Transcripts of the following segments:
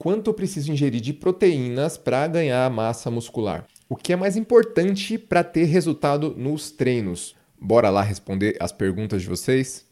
Quanto eu preciso ingerir de proteínas para ganhar massa muscular? O que é mais importante para ter resultado nos treinos? Bora lá responder as perguntas de vocês?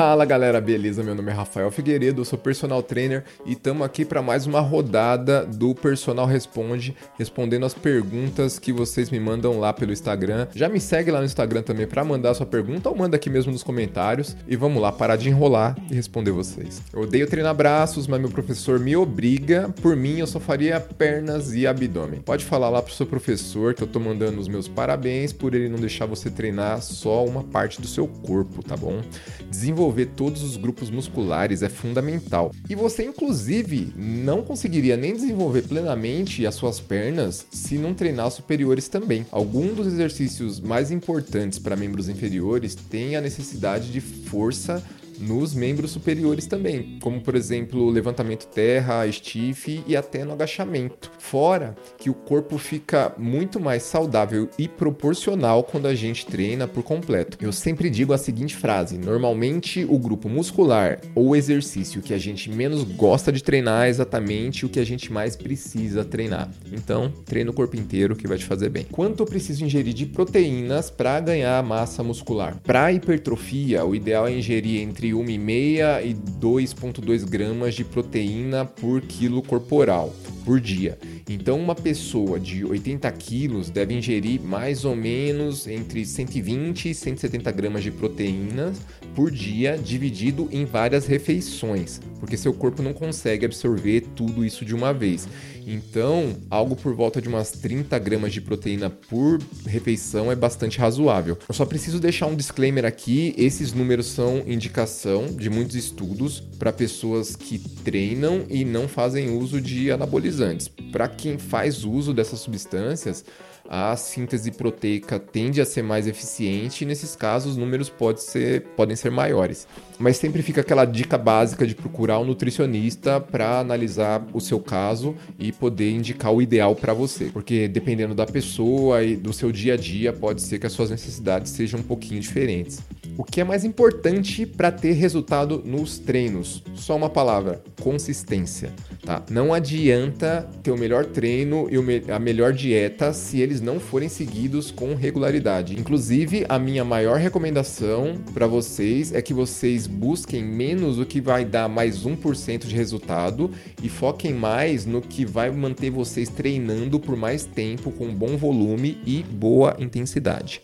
Fala galera, beleza? Meu nome é Rafael Figueiredo, eu sou personal trainer e estamos aqui para mais uma rodada do Personal Responde, respondendo as perguntas que vocês me mandam lá pelo Instagram. Já me segue lá no Instagram também para mandar sua pergunta ou manda aqui mesmo nos comentários e vamos lá parar de enrolar e responder vocês. Eu odeio treinar braços, mas meu professor me obriga, por mim eu só faria pernas e abdômen. Pode falar lá pro seu professor que eu tô mandando os meus parabéns por ele não deixar você treinar só uma parte do seu corpo, tá bom? Desenvolver desenvolver todos os grupos musculares é fundamental. E você, inclusive, não conseguiria nem desenvolver plenamente as suas pernas se não treinar superiores também. Alguns dos exercícios mais importantes para membros inferiores têm a necessidade de força nos membros superiores também, como por exemplo levantamento terra, stiff e até no agachamento. Fora que o corpo fica muito mais saudável e proporcional quando a gente treina por completo. Eu sempre digo a seguinte frase: normalmente o grupo muscular ou exercício que a gente menos gosta de treinar é exatamente o que a gente mais precisa treinar. Então, treina o corpo inteiro que vai te fazer bem. Quanto eu preciso ingerir de proteínas para ganhar massa muscular? Para hipertrofia, o ideal é ingerir entre 1,5 e 2,2 gramas de proteína por quilo corporal por dia. Então, uma pessoa de 80 quilos deve ingerir mais ou menos entre 120 e 170 gramas de proteínas por dia, dividido em várias refeições, porque seu corpo não consegue absorver tudo isso de uma vez. Então, algo por volta de umas 30 gramas de proteína por refeição é bastante razoável. Eu só preciso deixar um disclaimer aqui: esses números são indicação de muitos estudos para pessoas que treinam e não fazem uso de anabolizantes. Para quem faz uso dessas substâncias, a síntese proteica tende a ser mais eficiente e nesses casos os números pode ser, podem ser maiores. Mas sempre fica aquela dica básica de procurar um nutricionista para analisar o seu caso e poder indicar o ideal para você, porque dependendo da pessoa e do seu dia a dia, pode ser que as suas necessidades sejam um pouquinho diferentes. O que é mais importante para ter resultado nos treinos? Só uma palavra: consistência. Tá? Não adianta ter o melhor treino e a melhor dieta se eles não forem seguidos com regularidade. Inclusive, a minha maior recomendação para vocês é que vocês busquem menos o que vai dar mais 1% de resultado e foquem mais no que vai manter vocês treinando por mais tempo com bom volume e boa intensidade.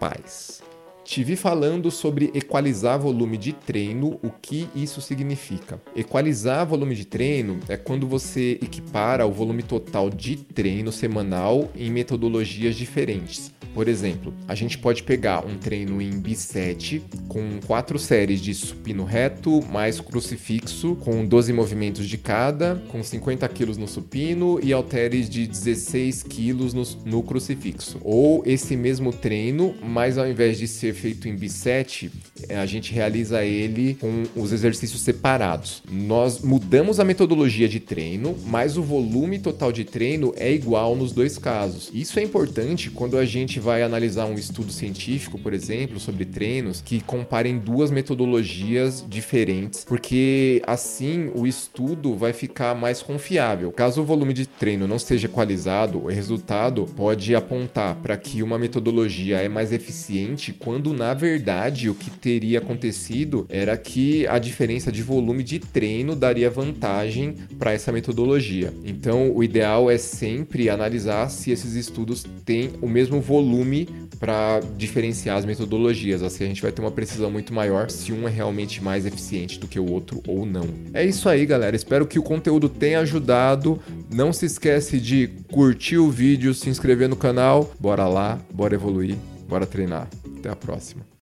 Paz. Te vi falando sobre equalizar volume de treino, o que isso significa. Equalizar volume de treino é quando você equipara o volume total de treino semanal em metodologias diferentes. Por exemplo, a gente pode pegar um treino em B7 com quatro séries de supino reto mais crucifixo, com 12 movimentos de cada, com 50 kg no supino e halteres de 16 kg no, no crucifixo. Ou esse mesmo treino, mas ao invés de ser feito em B7, eh, a gente realiza ele com os exercícios separados. Nós mudamos a metodologia de treino, mas o volume total de treino é igual nos dois casos. Isso é importante quando a gente vai analisar um estudo científico, por exemplo, sobre treinos, que comparem duas metodologias diferentes, porque assim o estudo vai ficar mais confiável. Caso o volume de treino não seja equalizado, o resultado pode apontar para que uma metodologia é mais eficiente, quando na verdade o que teria acontecido era que a diferença de volume de treino daria vantagem para essa metodologia. Então, o ideal é sempre analisar se esses estudos têm o mesmo volume para diferenciar as metodologias. Assim a gente vai ter uma precisão muito maior se um é realmente mais eficiente do que o outro ou não. É isso aí, galera. Espero que o conteúdo tenha ajudado. Não se esquece de curtir o vídeo, se inscrever no canal. Bora lá, bora evoluir, bora treinar. Até a próxima.